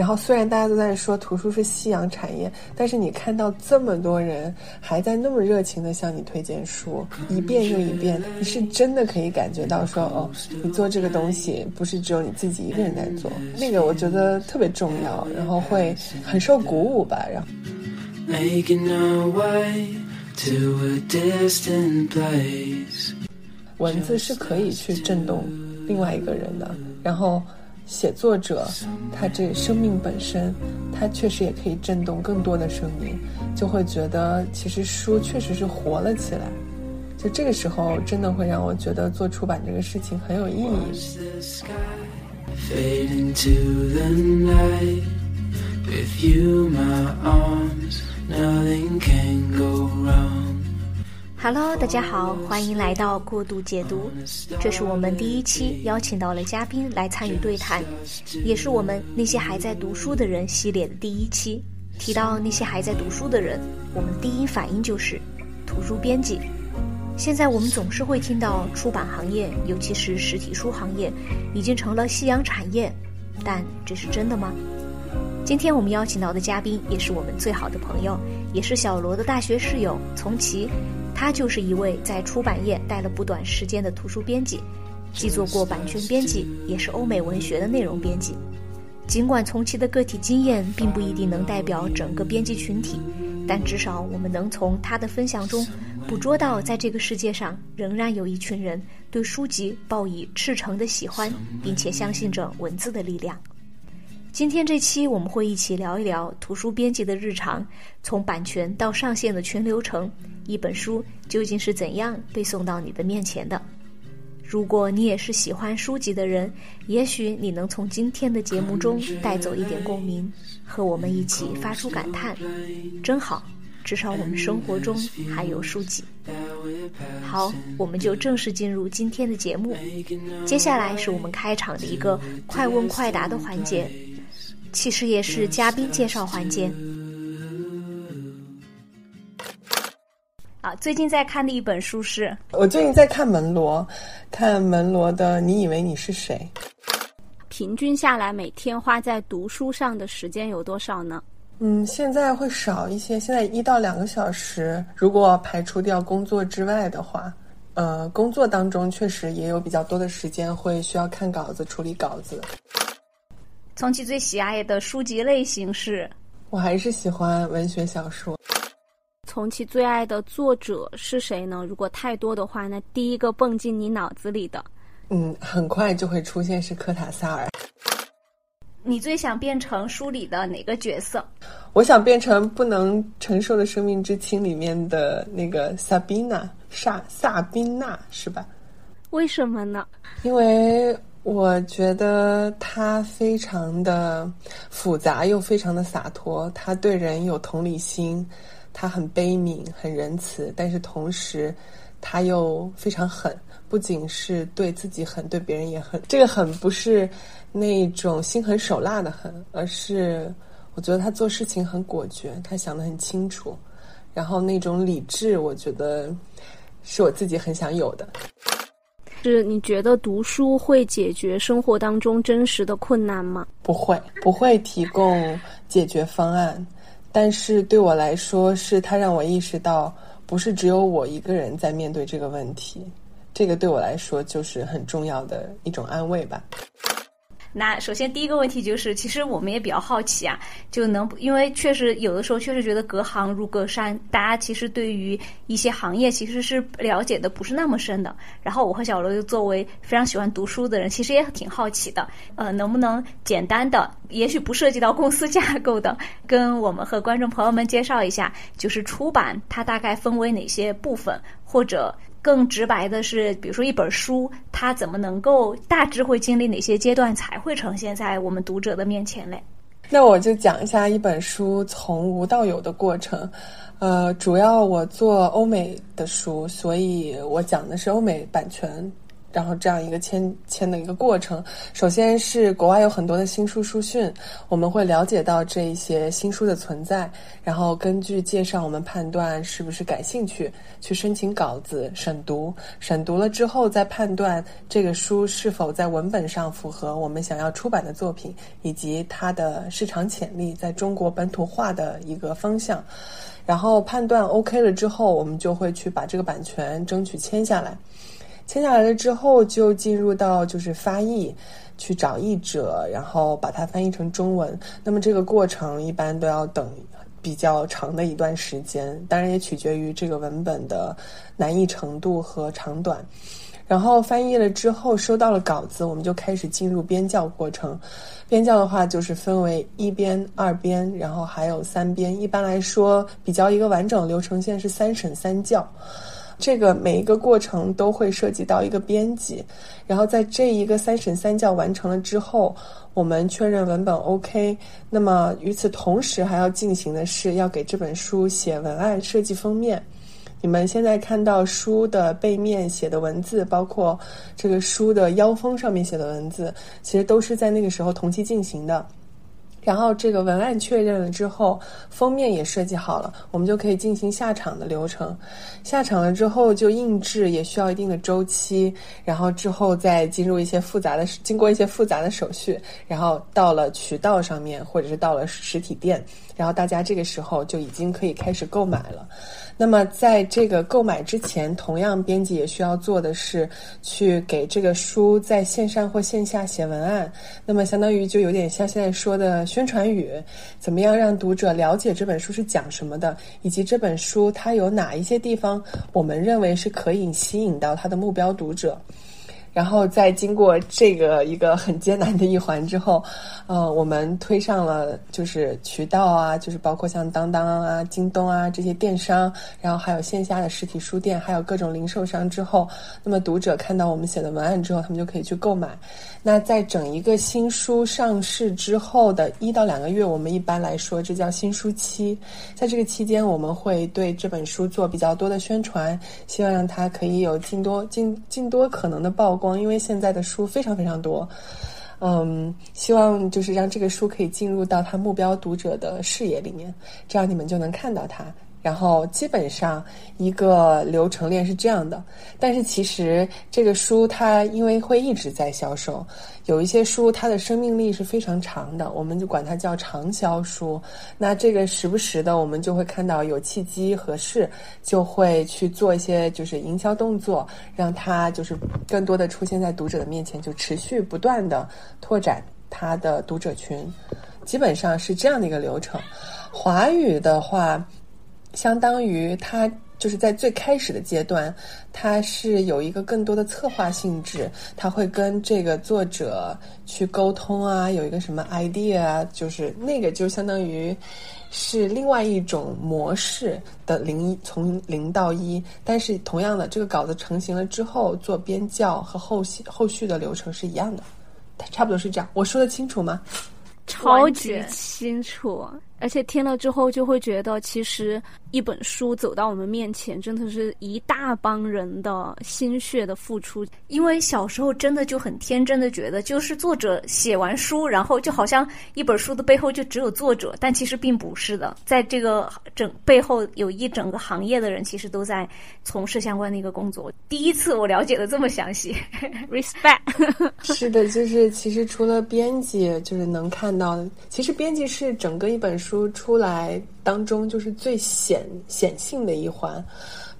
然后虽然大家都在说图书是夕阳产业，但是你看到这么多人还在那么热情的向你推荐书，一遍又一遍，你是真的可以感觉到说，哦，你做这个东西不是只有你自己一个人在做，那个我觉得特别重要，然后会很受鼓舞吧，然后。文字是可以去震动另外一个人的，然后写作者他这生命本身，他确实也可以震动更多的生命，就会觉得其实书确实是活了起来，就这个时候真的会让我觉得做出版这个事情很有意义。Hello，大家好，欢迎来到过度解读。这是我们第一期邀请到了嘉宾来参与对谈，也是我们那些还在读书的人系列的第一期。提到那些还在读书的人，我们第一反应就是图书编辑。现在我们总是会听到出版行业，尤其是实体书行业，已经成了夕阳产业，但这是真的吗？今天我们邀请到的嘉宾也是我们最好的朋友，也是小罗的大学室友从奇。他就是一位在出版业待了不短时间的图书编辑，既做过版权编辑，也是欧美文学的内容编辑。尽管从其的个体经验并不一定能代表整个编辑群体，但至少我们能从他的分享中捕捉到，在这个世界上仍然有一群人对书籍抱以赤诚的喜欢，并且相信着文字的力量。今天这期我们会一起聊一聊图书编辑的日常，从版权到上线的全流程，一本书究竟是怎样被送到你的面前的？如果你也是喜欢书籍的人，也许你能从今天的节目中带走一点共鸣，和我们一起发出感叹：真好，至少我们生活中还有书籍。好，我们就正式进入今天的节目。接下来是我们开场的一个快问快答的环节。其实也是嘉宾介绍环节。啊，最近在看的一本书是？我最近在看门罗，看门罗的《你以为你是谁》。平均下来，每天花在读书上的时间有多少呢？嗯，现在会少一些，现在一到两个小时。如果排除掉工作之外的话，呃，工作当中确实也有比较多的时间会需要看稿子、处理稿子。从其最喜爱的书籍类型是，我还是喜欢文学小说。从其最爱的作者是谁呢？如果太多的话，那第一个蹦进你脑子里的，嗯，很快就会出现是科塔萨尔。你最想变成书里的哪个角色？我想变成《不能承受的生命之轻》里面的那个萨宾娜，萨萨宾娜是吧？为什么呢？因为。我觉得他非常的复杂，又非常的洒脱。他对人有同理心，他很悲悯、很仁慈，但是同时他又非常狠。不仅是对自己狠，对别人也狠。这个狠不是那种心狠手辣的狠，而是我觉得他做事情很果决，他想得很清楚。然后那种理智，我觉得是我自己很想有的。是你觉得读书会解决生活当中真实的困难吗？不会，不会提供解决方案，但是对我来说，是它让我意识到，不是只有我一个人在面对这个问题，这个对我来说就是很重要的一种安慰吧。那首先第一个问题就是，其实我们也比较好奇啊，就能因为确实有的时候确实觉得隔行如隔山，大家其实对于一些行业其实是了解的不是那么深的。然后我和小罗作为非常喜欢读书的人，其实也挺好奇的，呃，能不能简单的，也许不涉及到公司架构的，跟我们和观众朋友们介绍一下，就是出版它大概分为哪些部分，或者。更直白的是，比如说一本书，它怎么能够大致会经历哪些阶段才会呈现在我们读者的面前嘞？那我就讲一下一本书从无到有的过程。呃，主要我做欧美的书，所以我讲的是欧美版权然后这样一个签签的一个过程，首先是国外有很多的新书书讯，我们会了解到这一些新书的存在，然后根据介绍，我们判断是不是感兴趣，去申请稿子审读，审读了之后再判断这个书是否在文本上符合我们想要出版的作品，以及它的市场潜力，在中国本土化的一个方向，然后判断 OK 了之后，我们就会去把这个版权争取签下来。签下来了之后，就进入到就是发译，去找译者，然后把它翻译成中文。那么这个过程一般都要等比较长的一段时间，当然也取决于这个文本的难易程度和长短。然后翻译了之后，收到了稿子，我们就开始进入编校过程。编校的话，就是分为一编、二编，然后还有三编。一般来说，比较一个完整流程线是三审三校。这个每一个过程都会涉及到一个编辑，然后在这一个三审三校完成了之后，我们确认文本 OK。那么与此同时还要进行的是要给这本书写文案、设计封面。你们现在看到书的背面写的文字，包括这个书的腰封上面写的文字，其实都是在那个时候同期进行的。然后这个文案确认了之后，封面也设计好了，我们就可以进行下场的流程。下场了之后，就印制也需要一定的周期，然后之后再进入一些复杂的，经过一些复杂的手续，然后到了渠道上面，或者是到了实体店，然后大家这个时候就已经可以开始购买了。那么，在这个购买之前，同样编辑也需要做的是，去给这个书在线上或线下写文案。那么，相当于就有点像现在说的宣传语，怎么样让读者了解这本书是讲什么的，以及这本书它有哪一些地方我们认为是可以吸引到它的目标读者。然后在经过这个一个很艰难的一环之后，呃，我们推上了就是渠道啊，就是包括像当当啊、京东啊这些电商，然后还有线下的实体书店，还有各种零售商之后，那么读者看到我们写的文案之后，他们就可以去购买。那在整一个新书上市之后的一到两个月，我们一般来说这叫新书期，在这个期间，我们会对这本书做比较多的宣传，希望让它可以有尽多尽尽多可能的曝。光，因为现在的书非常非常多，嗯，希望就是让这个书可以进入到他目标读者的视野里面，这样你们就能看到它。然后基本上一个流程链是这样的，但是其实这个书它因为会一直在销售，有一些书它的生命力是非常长的，我们就管它叫长销书。那这个时不时的我们就会看到有契机合适，就会去做一些就是营销动作，让它就是更多的出现在读者的面前，就持续不断的拓展它的读者群，基本上是这样的一个流程。华语的话。相当于它就是在最开始的阶段，它是有一个更多的策划性质，它会跟这个作者去沟通啊，有一个什么 idea 啊，就是那个就相当于是另外一种模式的零从零到一，但是同样的，这个稿子成型了之后做编校和后续后续的流程是一样的，差不多是这样。我说的清楚吗？超级清楚。而且听了之后，就会觉得其实一本书走到我们面前，真的是一大帮人的心血的付出。因为小时候真的就很天真的觉得，就是作者写完书，然后就好像一本书的背后就只有作者，但其实并不是的。在这个整背后有一整个行业的人，其实都在从事相关的一个工作。第一次我了解的这么详细，respect。是的，就是其实除了编辑，就是能看到，其实编辑是整个一本书。说出来当中就是最显显性的一环，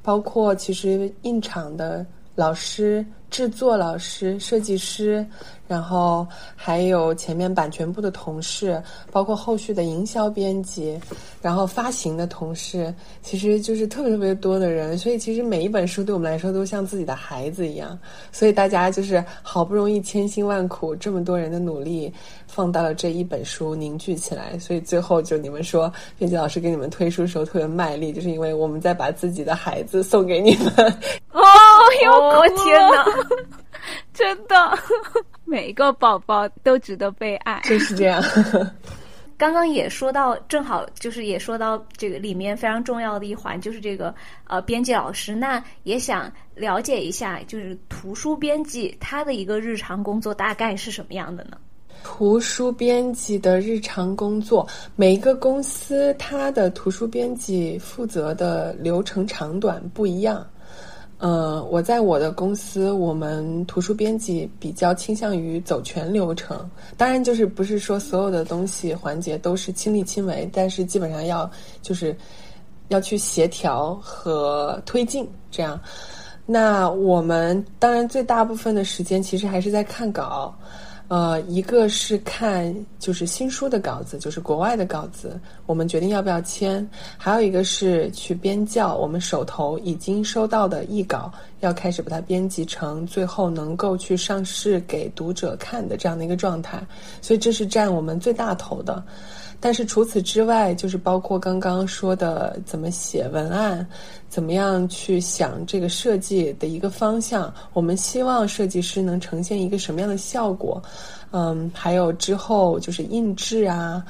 包括其实印厂的老师、制作老师、设计师。然后还有前面版权部的同事，包括后续的营销编辑，然后发行的同事，其实就是特别特别多的人。所以其实每一本书对我们来说都像自己的孩子一样。所以大家就是好不容易千辛万苦，这么多人的努力放到了这一本书凝聚起来。所以最后就你们说编辑老师给你们推书的时候特别卖力，就是因为我们在把自己的孩子送给你们。哦哟，天哪！真的，每一个宝宝都值得被爱，就是这样。刚刚也说到，正好就是也说到这个里面非常重要的一环，就是这个呃编辑老师。那也想了解一下，就是图书编辑他的一个日常工作大概是什么样的呢？图书编辑的日常工作，每一个公司它的图书编辑负责的流程长短不一样。呃，我在我的公司，我们图书编辑比较倾向于走全流程。当然，就是不是说所有的东西环节都是亲力亲为，但是基本上要就是要去协调和推进这样。那我们当然最大部分的时间其实还是在看稿。呃，一个是看就是新书的稿子，就是国外的稿子，我们决定要不要签；还有一个是去编校，我们手头已经收到的译稿，要开始把它编辑成最后能够去上市给读者看的这样的一个状态。所以这是占我们最大头的。但是除此之外，就是包括刚刚说的怎么写文案，怎么样去想这个设计的一个方向，我们希望设计师能呈现一个什么样的效果，嗯，还有之后就是印制啊。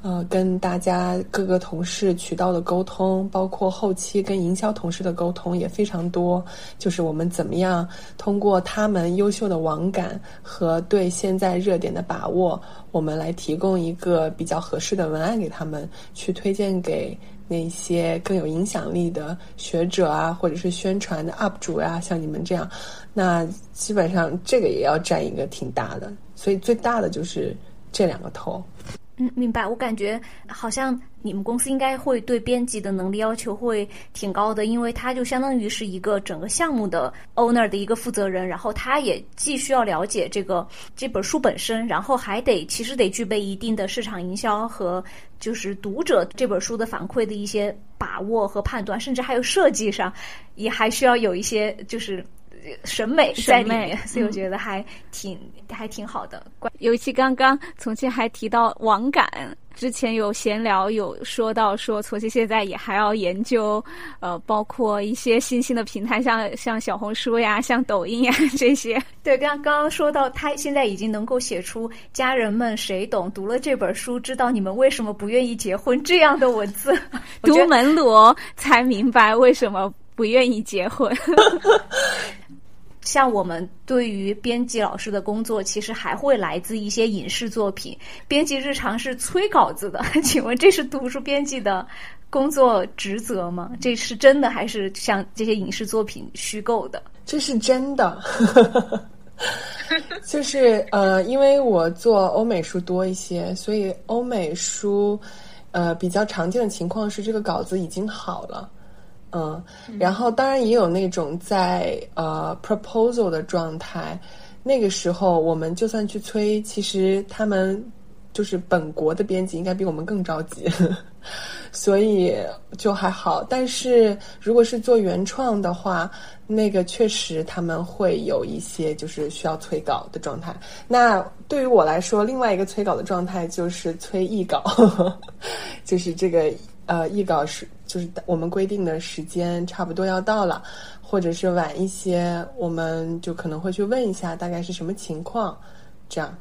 呃，跟大家各个同事渠道的沟通，包括后期跟营销同事的沟通也非常多。就是我们怎么样通过他们优秀的网感和对现在热点的把握，我们来提供一个比较合适的文案给他们，去推荐给那些更有影响力的学者啊，或者是宣传的 UP 主呀，像你们这样。那基本上这个也要占一个挺大的，所以最大的就是这两个头。嗯，明白。我感觉好像你们公司应该会对编辑的能力要求会挺高的，因为他就相当于是一个整个项目的 owner 的一个负责人，然后他也既需要了解这个这本书本身，然后还得其实得具备一定的市场营销和就是读者这本书的反馈的一些把握和判断，甚至还有设计上也还需要有一些就是。审美在里面，所以我觉得还挺还挺好的。尤其刚刚从庆还提到网感，之前有闲聊有说到说从庆现在也还要研究，呃，包括一些新兴的平台，像像小红书呀、像抖音呀这些。对，刚刚刚说到他现在已经能够写出“家人们谁懂？读了这本书，知道你们为什么不愿意结婚”这样的文字。读门罗才明白为什么不愿意结婚。像我们对于编辑老师的工作，其实还会来自一些影视作品。编辑日常是催稿子的，请问这是图书编辑的工作职责吗？这是真的还是像这些影视作品虚构的？这是真的，就是呃，因为我做欧美书多一些，所以欧美书呃比较常见的情况是这个稿子已经好了。嗯，然后当然也有那种在呃 proposal 的状态，那个时候我们就算去催，其实他们就是本国的编辑应该比我们更着急，所以就还好。但是如果是做原创的话，那个确实他们会有一些就是需要催稿的状态。那对于我来说，另外一个催稿的状态就是催译稿，就是这个呃译稿是。就是我们规定的时间差不多要到了，或者是晚一些，我们就可能会去问一下大概是什么情况。这样，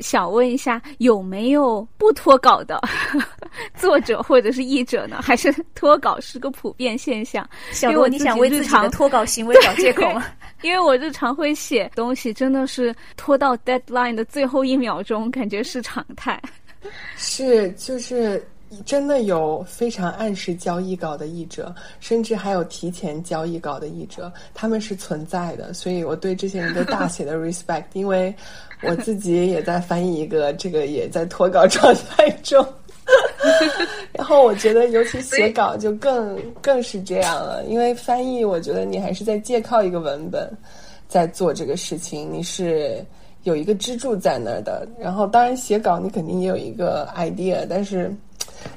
想问一下有没有不脱稿的 作者或者是译者呢？还是脱稿是个普遍现象？小罗，你想为自己的脱稿行为找借口吗？因为我日常会写东西，真的是拖到 deadline 的最后一秒钟，感觉是常态。是，就是。真的有非常按时交易稿的译者，甚至还有提前交易稿的译者，他们是存在的。所以我对这些人都大 写的 respect，因为我自己也在翻译一个，这个也在脱稿状态中。然后我觉得，尤其写稿就更更是这样了，因为翻译，我觉得你还是在借靠一个文本在做这个事情，你是有一个支柱在那儿的。然后，当然写稿你肯定也有一个 idea，但是。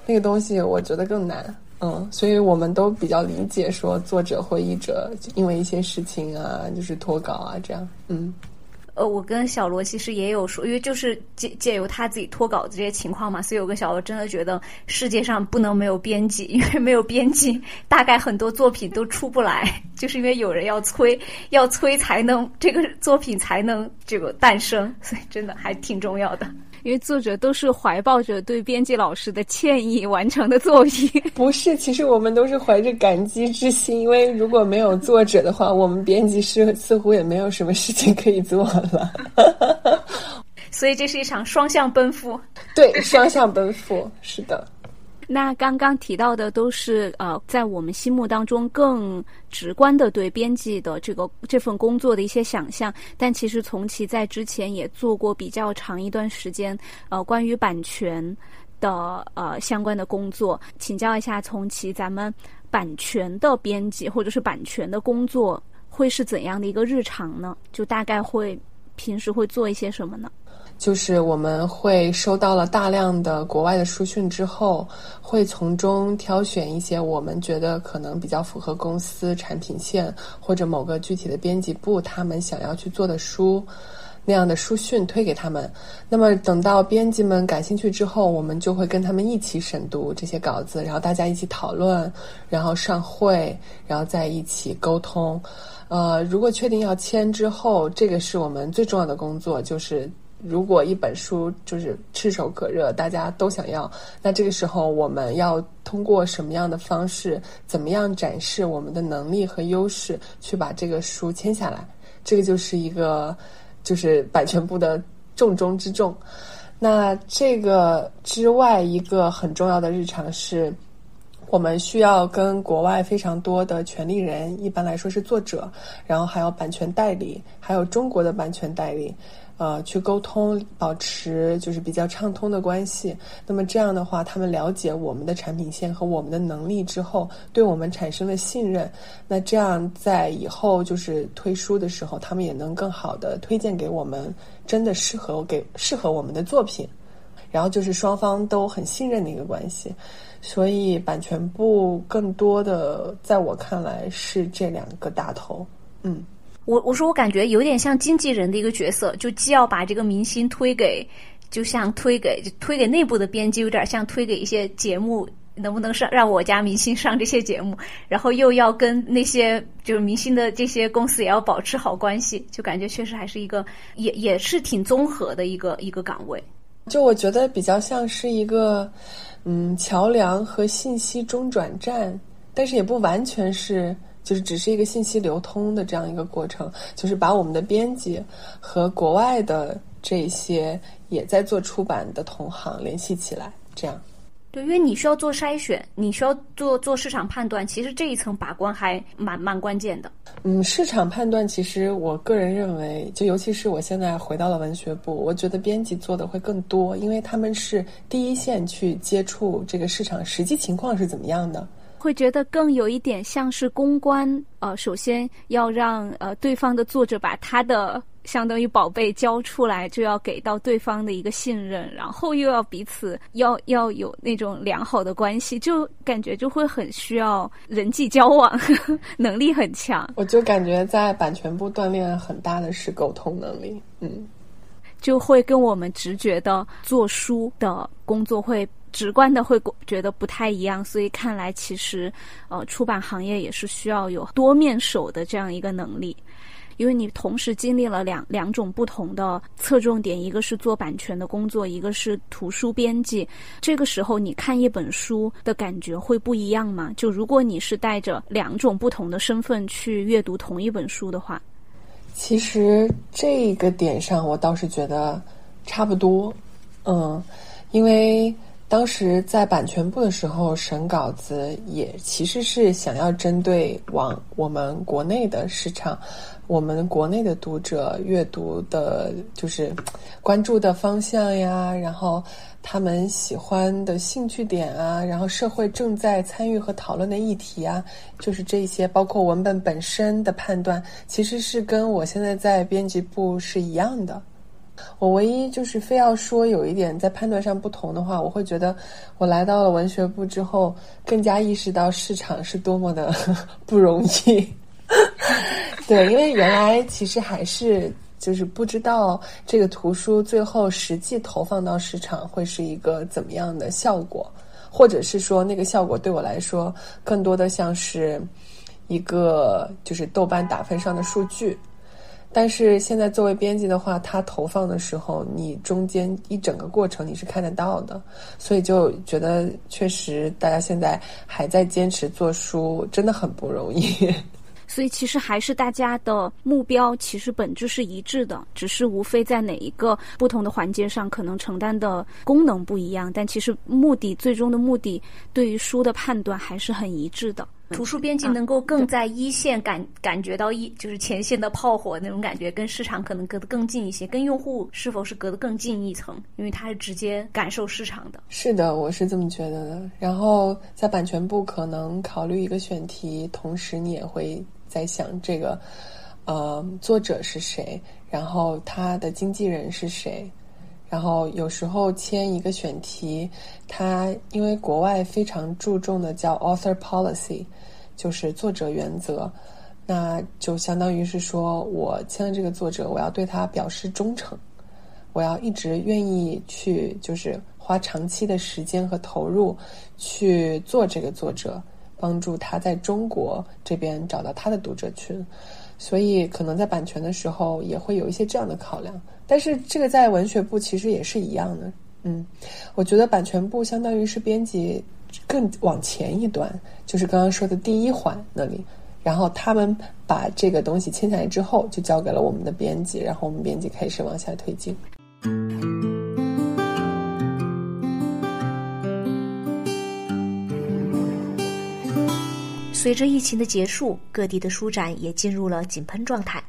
那个东西我觉得更难，嗯，所以我们都比较理解说作者或译者因为一些事情啊，就是脱稿啊这样，嗯。呃，我跟小罗其实也有说，因为就是借借由他自己脱稿这些情况嘛，所以我跟小罗真的觉得世界上不能没有编辑，因为没有编辑，大概很多作品都出不来，就是因为有人要催，要催才能这个作品才能这个诞生，所以真的还挺重要的。因为作者都是怀抱着对编辑老师的歉意完成的作品。不是，其实我们都是怀着感激之心，因为如果没有作者的话，我们编辑师似乎也没有什么事情可以做了。所以这是一场双向奔赴。对，双向奔赴，是的。那刚刚提到的都是呃，在我们心目当中更直观的对编辑的这个这份工作的一些想象，但其实从其在之前也做过比较长一段时间呃关于版权的呃相关的工作，请教一下从其咱们版权的编辑或者是版权的工作会是怎样的一个日常呢？就大概会平时会做一些什么呢？就是我们会收到了大量的国外的书讯之后，会从中挑选一些我们觉得可能比较符合公司产品线或者某个具体的编辑部他们想要去做的书，那样的书讯推给他们。那么等到编辑们感兴趣之后，我们就会跟他们一起审读这些稿子，然后大家一起讨论，然后上会，然后再一起沟通。呃，如果确定要签之后，这个是我们最重要的工作，就是。如果一本书就是炙手可热，大家都想要，那这个时候我们要通过什么样的方式，怎么样展示我们的能力和优势，去把这个书签下来？这个就是一个就是版权部的重中之重。那这个之外，一个很重要的日常是，我们需要跟国外非常多的权利人，一般来说是作者，然后还有版权代理，还有中国的版权代理。呃，去沟通，保持就是比较畅通的关系。那么这样的话，他们了解我们的产品线和我们的能力之后，对我们产生了信任。那这样在以后就是推书的时候，他们也能更好的推荐给我们真的适合给适合我们的作品。然后就是双方都很信任的一个关系。所以版权部更多的，在我看来是这两个大头。嗯。我我说我感觉有点像经纪人的一个角色，就既要把这个明星推给，就像推给就推给内部的编辑，有点像推给一些节目，能不能上让我家明星上这些节目，然后又要跟那些就是明星的这些公司也要保持好关系，就感觉确实还是一个也也是挺综合的一个一个岗位。就我觉得比较像是一个嗯桥梁和信息中转站，但是也不完全是。就是只是一个信息流通的这样一个过程，就是把我们的编辑和国外的这些也在做出版的同行联系起来，这样。对，因为你需要做筛选，你需要做做市场判断，其实这一层把关还蛮蛮关键的。嗯，市场判断其实我个人认为，就尤其是我现在回到了文学部，我觉得编辑做的会更多，因为他们是第一线去接触这个市场实际情况是怎么样的。会觉得更有一点像是公关，呃，首先要让呃对方的作者把他的相当于宝贝交出来，就要给到对方的一个信任，然后又要彼此要要有那种良好的关系，就感觉就会很需要人际交往 能力很强。我就感觉在版权部锻炼很大的是沟通能力，嗯，就会跟我们直觉的做书的工作会。直观的会觉得不太一样，所以看来其实，呃，出版行业也是需要有多面手的这样一个能力，因为你同时经历了两两种不同的侧重点，一个是做版权的工作，一个是图书编辑。这个时候你看一本书的感觉会不一样吗？就如果你是带着两种不同的身份去阅读同一本书的话，其实这个点上我倒是觉得差不多，嗯，因为。当时在版权部的时候审稿子，也其实是想要针对往我们国内的市场，我们国内的读者阅读的，就是关注的方向呀，然后他们喜欢的兴趣点啊，然后社会正在参与和讨论的议题啊，就是这些，包括文本本身的判断，其实是跟我现在在编辑部是一样的。我唯一就是非要说有一点在判断上不同的话，我会觉得我来到了文学部之后，更加意识到市场是多么的 不容易。对，因为原来其实还是就是不知道这个图书最后实际投放到市场会是一个怎么样的效果，或者是说那个效果对我来说更多的像是一个就是豆瓣打分上的数据。但是现在作为编辑的话，他投放的时候，你中间一整个过程你是看得到的，所以就觉得确实大家现在还在坚持做书，真的很不容易。所以其实还是大家的目标，其实本质是一致的，只是无非在哪一个不同的环节上，可能承担的功能不一样，但其实目的最终的目的，对于书的判断还是很一致的。图书编辑能够更在一线感感觉到一就是前线的炮火那种感觉，跟市场可能隔得更近一些，跟用户是否是隔得更近一层？因为他是直接感受市场的。是的，我是这么觉得的。然后在版权部可能考虑一个选题，同时你也会。在想这个，呃，作者是谁？然后他的经纪人是谁？然后有时候签一个选题，他因为国外非常注重的叫 author policy，就是作者原则，那就相当于是说我签了这个作者，我要对他表示忠诚，我要一直愿意去，就是花长期的时间和投入去做这个作者。帮助他在中国这边找到他的读者群，所以可能在版权的时候也会有一些这样的考量。但是这个在文学部其实也是一样的。嗯，我觉得版权部相当于是编辑更往前一端，就是刚刚说的第一环那里，然后他们把这个东西签下来之后，就交给了我们的编辑，然后我们编辑开始往下推进。随着疫情的结束，各地的书展也进入了井喷状态。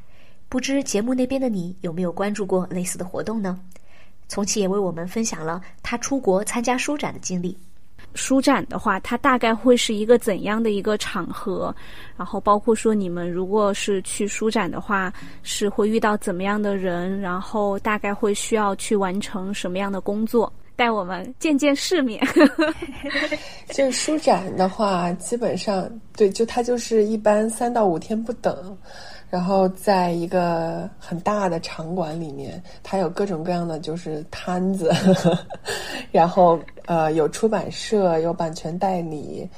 不知节目那边的你有没有关注过类似的活动呢？从启也为我们分享了他出国参加书展的经历。书展的话，它大概会是一个怎样的一个场合？然后包括说，你们如果是去书展的话，是会遇到怎么样的人？然后大概会需要去完成什么样的工作？带我们见见世面。就书展的话，基本上对，就它就是一般三到五天不等，然后在一个很大的场馆里面，它有各种各样的就是摊子，然后呃有出版社，有版权代理，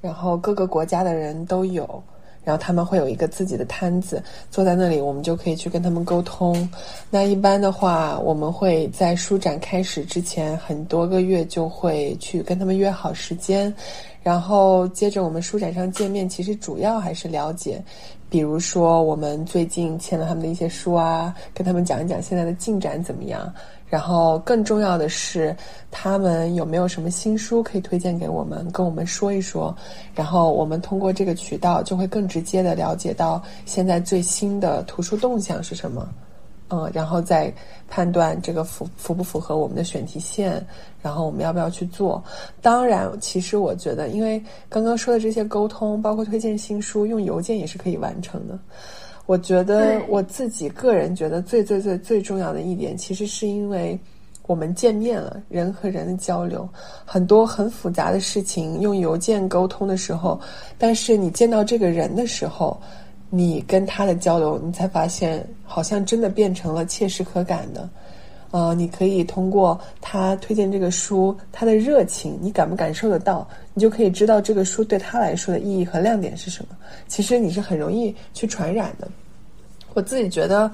然后各个国家的人都有。然后他们会有一个自己的摊子，坐在那里，我们就可以去跟他们沟通。那一般的话，我们会在书展开始之前很多个月就会去跟他们约好时间，然后接着我们书展上见面，其实主要还是了解，比如说我们最近签了他们的一些书啊，跟他们讲一讲现在的进展怎么样。然后更重要的是，他们有没有什么新书可以推荐给我们，跟我们说一说。然后我们通过这个渠道，就会更直接的了解到现在最新的图书动向是什么。嗯，然后再判断这个符符不符合我们的选题线，然后我们要不要去做。当然，其实我觉得，因为刚刚说的这些沟通，包括推荐新书，用邮件也是可以完成的。我觉得我自己个人觉得最最最最重要的一点，其实是因为我们见面了，人和人的交流，很多很复杂的事情用邮件沟通的时候，但是你见到这个人的时候，你跟他的交流，你才发现好像真的变成了切实可感的。呃，你可以通过他推荐这个书，他的热情，你感不感受得到？你就可以知道这个书对他来说的意义和亮点是什么。其实你是很容易去传染的。我自己觉得，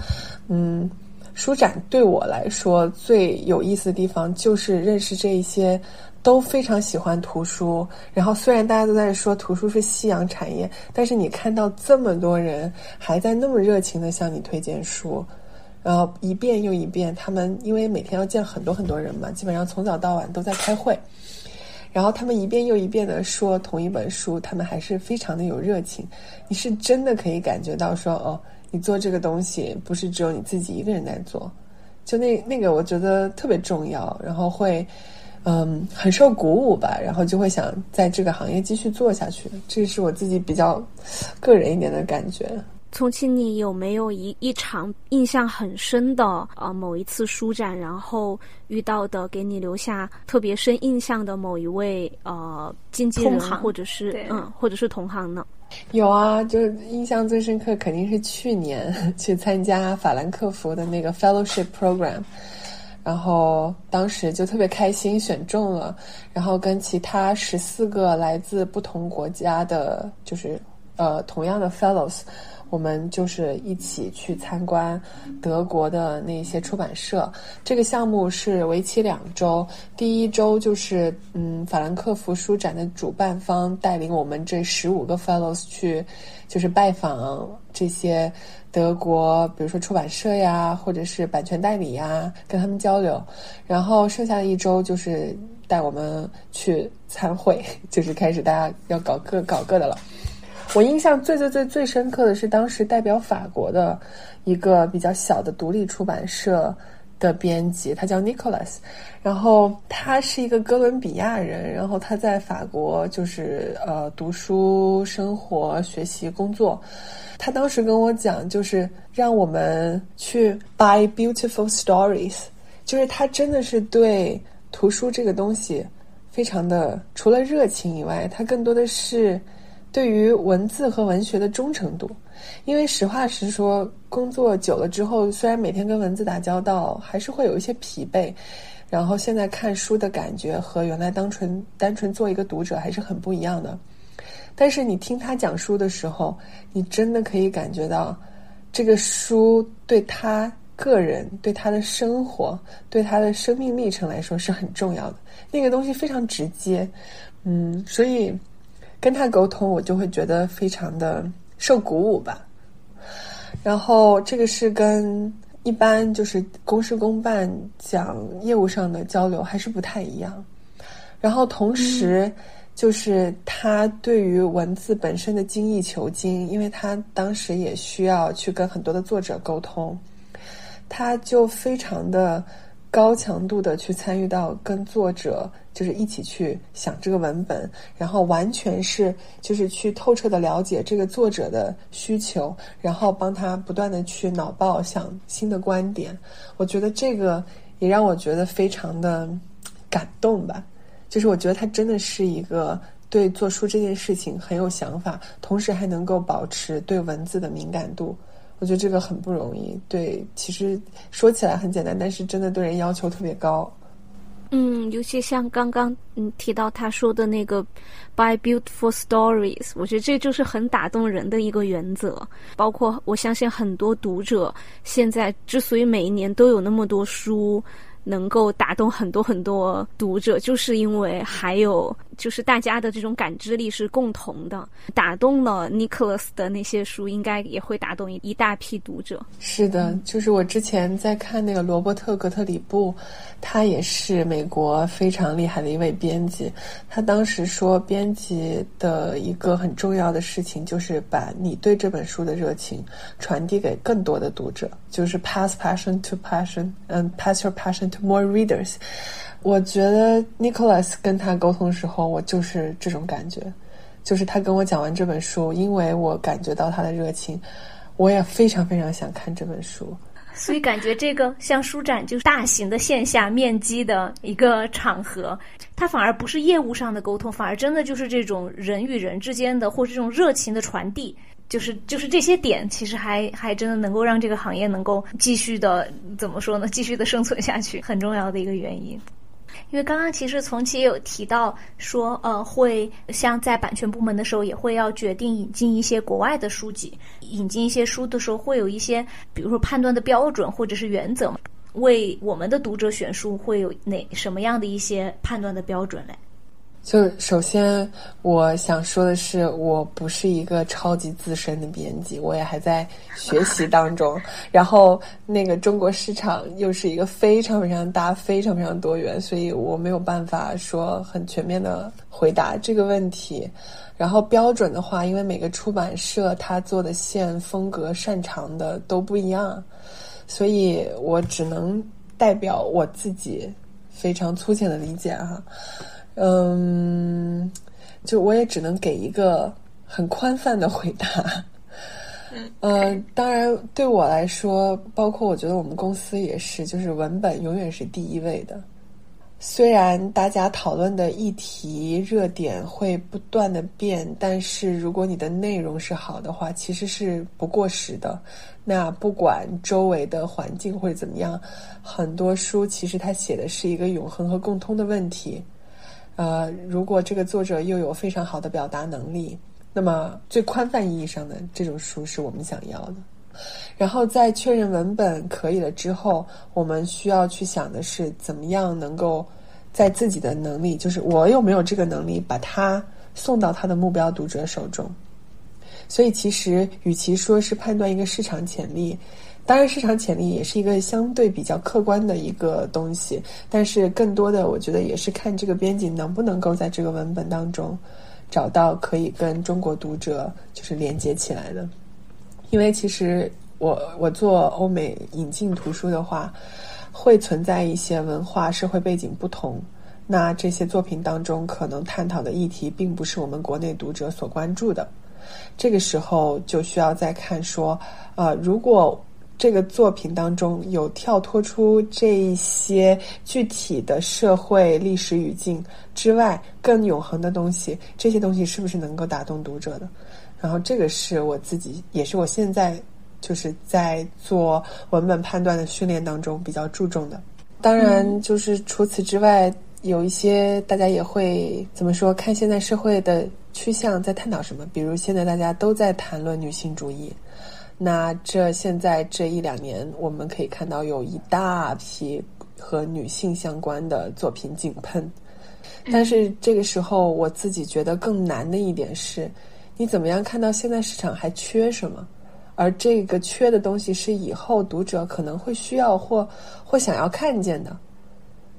嗯，书展对我来说最有意思的地方就是认识这一些都非常喜欢图书。然后虽然大家都在说图书是夕阳产业，但是你看到这么多人还在那么热情的向你推荐书，然后一遍又一遍，他们因为每天要见很多很多人嘛，基本上从早到晚都在开会，然后他们一遍又一遍的说同一本书，他们还是非常的有热情。你是真的可以感觉到说哦。你做这个东西不是只有你自己一个人在做，就那那个我觉得特别重要，然后会嗯很受鼓舞吧，然后就会想在这个行业继续做下去，这是我自己比较个人一点的感觉。重庆，你有没有一一场印象很深的呃某一次书展，然后遇到的给你留下特别深印象的某一位呃经纪人或者是嗯或者是同行呢？有啊，就是印象最深刻肯定是去年 去参加法兰克福的那个 fellowship program，然后当时就特别开心选中了，然后跟其他十四个来自不同国家的，就是呃同样的 fellows，我们就是一起去参观德国的那些出版社。这个项目是为期两周，第一周就是嗯，法兰克福书展的主办方带领我们这十五个 fellows 去，就是拜访这些德国，比如说出版社呀，或者是版权代理呀，跟他们交流。然后剩下的一周就是带我们去参会，就是开始大家要搞各搞各的了。我印象最最最最深刻的是，当时代表法国的一个比较小的独立出版社的编辑，他叫 Nicholas，然后他是一个哥伦比亚人，然后他在法国就是呃读书、生活、学习、工作。他当时跟我讲，就是让我们去 buy beautiful stories，就是他真的是对图书这个东西非常的，除了热情以外，他更多的是。对于文字和文学的忠诚度，因为实话实说，工作久了之后，虽然每天跟文字打交道，还是会有一些疲惫。然后现在看书的感觉和原来单纯单纯做一个读者还是很不一样的。但是你听他讲书的时候，你真的可以感觉到，这个书对他个人、对他的生活、对他的生命历程来说是很重要的。那个东西非常直接，嗯，所以。跟他沟通，我就会觉得非常的受鼓舞吧。然后这个是跟一般就是公事公办讲业务上的交流还是不太一样。然后同时就是他对于文字本身的精益求精，因为他当时也需要去跟很多的作者沟通，他就非常的高强度的去参与到跟作者。就是一起去想这个文本，然后完全是就是去透彻的了解这个作者的需求，然后帮他不断的去脑爆想新的观点。我觉得这个也让我觉得非常的感动吧。就是我觉得他真的是一个对做书这件事情很有想法，同时还能够保持对文字的敏感度。我觉得这个很不容易。对，其实说起来很简单，但是真的对人要求特别高。嗯，尤其像刚刚嗯提到他说的那个 “buy beautiful stories”，我觉得这就是很打动人的一个原则。包括我相信很多读者现在之所以每一年都有那么多书。能够打动很多很多读者，就是因为还有就是大家的这种感知力是共同的，打动了 Nicholas 的那些书，应该也会打动一一大批读者。是的，就是我之前在看那个罗伯特·格特里布，他也是美国非常厉害的一位编辑。他当时说，编辑的一个很重要的事情就是把你对这本书的热情传递给更多的读者，就是 pass passion to passion，嗯，pass your passion to。More readers，我觉得 Nicholas 跟他沟通的时候，我就是这种感觉，就是他跟我讲完这本书，因为我感觉到他的热情，我也非常非常想看这本书。所以感觉这个像书展就是大型的线下面基的一个场合，它反而不是业务上的沟通，反而真的就是这种人与人之间的或者这种热情的传递。就是就是这些点，其实还还真的能够让这个行业能够继续的怎么说呢？继续的生存下去，很重要的一个原因。因为刚刚其实从其也有提到说，呃，会像在版权部门的时候，也会要决定引进一些国外的书籍，引进一些书的时候，会有一些比如说判断的标准或者是原则，为我们的读者选书会有哪什么样的一些判断的标准嘞？就首先，我想说的是，我不是一个超级资深的编辑，我也还在学习当中。然后，那个中国市场又是一个非常非常大、非常非常多元，所以我没有办法说很全面的回答这个问题。然后标准的话，因为每个出版社它做的线风格、擅长的都不一样，所以我只能代表我自己非常粗浅的理解哈。嗯，就我也只能给一个很宽泛的回答。嗯，当然对我来说，包括我觉得我们公司也是，就是文本永远是第一位的。虽然大家讨论的议题热点会不断的变，但是如果你的内容是好的话，其实是不过时的。那不管周围的环境会怎么样，很多书其实它写的是一个永恒和共通的问题。呃，如果这个作者又有非常好的表达能力，那么最宽泛意义上的这种书是我们想要的。然后在确认文本可以了之后，我们需要去想的是怎么样能够在自己的能力，就是我有没有这个能力把它送到他的目标读者手中。所以，其实与其说是判断一个市场潜力，当然市场潜力也是一个相对比较客观的一个东西，但是更多的，我觉得也是看这个编辑能不能够在这个文本当中找到可以跟中国读者就是连接起来的。因为其实我我做欧美引进图书的话，会存在一些文化社会背景不同，那这些作品当中可能探讨的议题并不是我们国内读者所关注的。这个时候就需要再看说，呃，如果这个作品当中有跳脱出这一些具体的社会历史语境之外更永恒的东西，这些东西是不是能够打动读者的？然后这个是我自己，也是我现在就是在做文本判断的训练当中比较注重的。当然，就是除此之外，有一些大家也会怎么说？看现在社会的。趋向在探讨什么？比如现在大家都在谈论女性主义，那这现在这一两年，我们可以看到有一大批和女性相关的作品井喷。但是这个时候，我自己觉得更难的一点是，你怎么样看到现在市场还缺什么？而这个缺的东西是以后读者可能会需要或或想要看见的。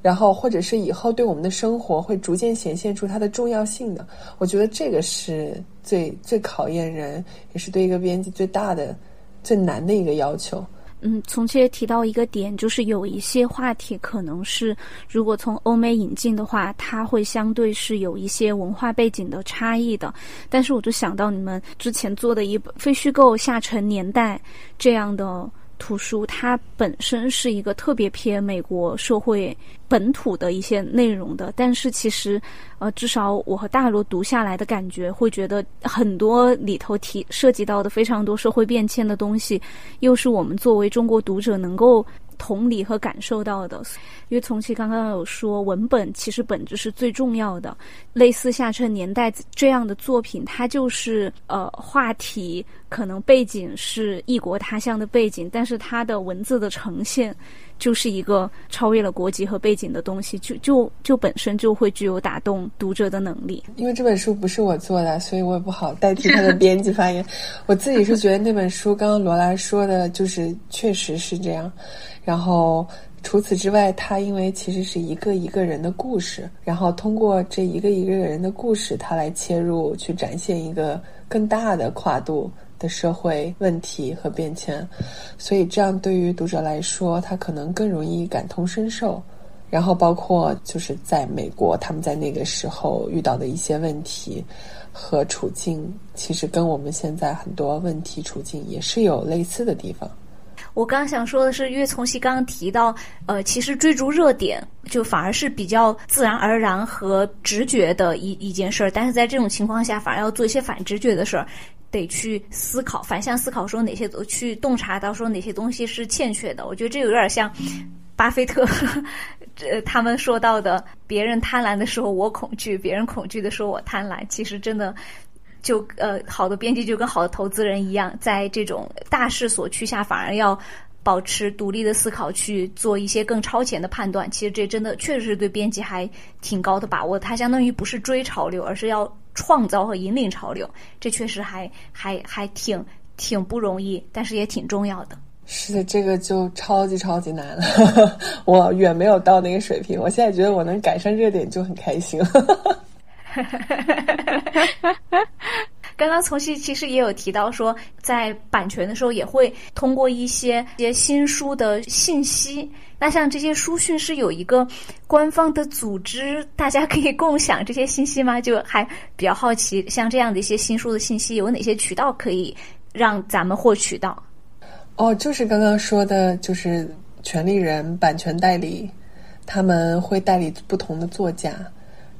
然后，或者是以后对我们的生活会逐渐显现出它的重要性的，我觉得这个是最最考验人，也是对一个编辑最大的、最难的一个要求。嗯，从前提到一个点，就是有一些话题可能是如果从欧美引进的话，它会相对是有一些文化背景的差异的。但是我就想到你们之前做的一本非虚构下沉年代这样的。图书它本身是一个特别偏美国社会本土的一些内容的，但是其实，呃，至少我和大罗读下来的感觉，会觉得很多里头提涉及到的非常多社会变迁的东西，又是我们作为中国读者能够。同理和感受到的，因为从其刚刚有说，文本其实本质是最重要的。类似下沉年代这样的作品，它就是呃话题可能背景是异国他乡的背景，但是它的文字的呈现就是一个超越了国籍和背景的东西，就就就本身就会具有打动读者的能力。因为这本书不是我做的，所以我也不好代替他的编辑发言。我自己是觉得那本书，刚刚罗兰说的，就是确实是这样。然后除此之外，他因为其实是一个一个人的故事，然后通过这一个一个人的故事，他来切入去展现一个更大的跨度的社会问题和变迁，所以这样对于读者来说，他可能更容易感同身受。然后包括就是在美国，他们在那个时候遇到的一些问题和处境，其实跟我们现在很多问题处境也是有类似的地方。我刚想说的是，因为从熙刚刚提到，呃，其实追逐热点就反而是比较自然而然和直觉的一一件事儿，但是在这种情况下，反而要做一些反直觉的事儿，得去思考，反向思考，说哪些去洞察到说哪些东西是欠缺的。我觉得这有点像巴菲特，呃，他们说到的，别人贪婪的时候我恐惧，别人恐惧的时候我贪婪，其实真的。就呃，好的编辑就跟好的投资人一样，在这种大势所趋下，反而要保持独立的思考，去做一些更超前的判断。其实这真的确实是对编辑还挺高的把握。它相当于不是追潮流，而是要创造和引领潮流。这确实还还还挺挺不容易，但是也挺重要的。是的，这个就超级超级难了。我远没有到那个水平，我现在觉得我能赶上热点就很开心。刚刚从熙其实也有提到说，在版权的时候也会通过一些一些新书的信息。那像这些书讯是有一个官方的组织，大家可以共享这些信息吗？就还比较好奇，像这样的一些新书的信息，有哪些渠道可以让咱们获取到？哦，就是刚刚说的，就是权利人、版权代理，他们会代理不同的作家。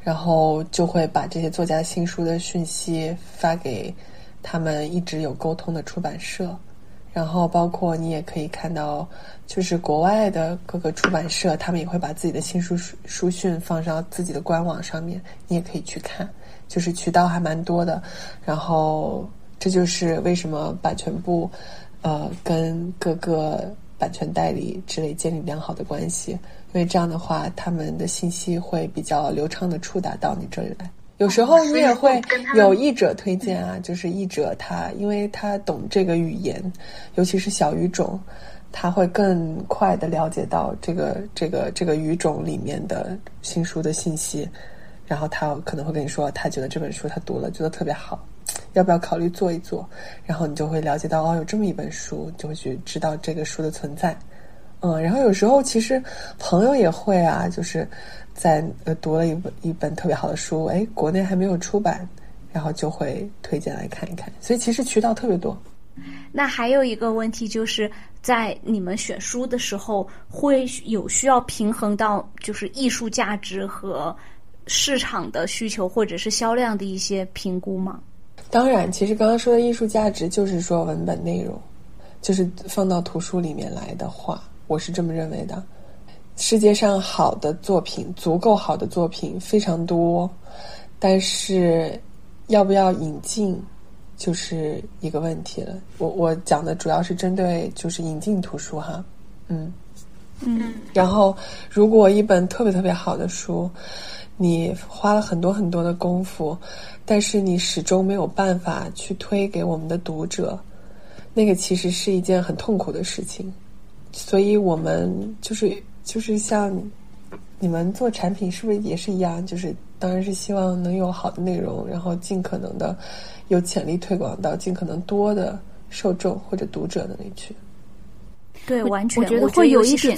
然后就会把这些作家新书的讯息发给他们一直有沟通的出版社，然后包括你也可以看到，就是国外的各个出版社，他们也会把自己的新书书书讯放上自己的官网上面，你也可以去看，就是渠道还蛮多的。然后这就是为什么版权部，呃，跟各个版权代理之类建立良好的关系，因为这样的话，他们的信息会比较流畅的触达到你这里来。有时候你也会有译者推荐啊，就是译者他，因为他懂这个语言，尤其是小语种，他会更快的了解到这个这个这个语种里面的新书的信息，然后他可能会跟你说，他觉得这本书他读了觉得特别好，要不要考虑做一做？然后你就会了解到哦，有这么一本书，就会去知道这个书的存在。嗯，然后有时候其实朋友也会啊，就是在呃读了一本一本特别好的书，哎，国内还没有出版，然后就会推荐来看一看。所以其实渠道特别多。那还有一个问题就是在你们选书的时候，会有需要平衡到就是艺术价值和市场的需求或者是销量的一些评估吗？当然，其实刚刚说的艺术价值就是说文本内容，就是放到图书里面来的话。我是这么认为的，世界上好的作品，足够好的作品非常多，但是要不要引进，就是一个问题了。我我讲的主要是针对就是引进图书哈，嗯嗯。然后，如果一本特别特别好的书，你花了很多很多的功夫，但是你始终没有办法去推给我们的读者，那个其实是一件很痛苦的事情。所以我们就是就是像你们做产品是不是也是一样？就是当然是希望能有好的内容，然后尽可能的有潜力推广到尽可能多的受众或者读者那里去。对，完全我觉得会有一点，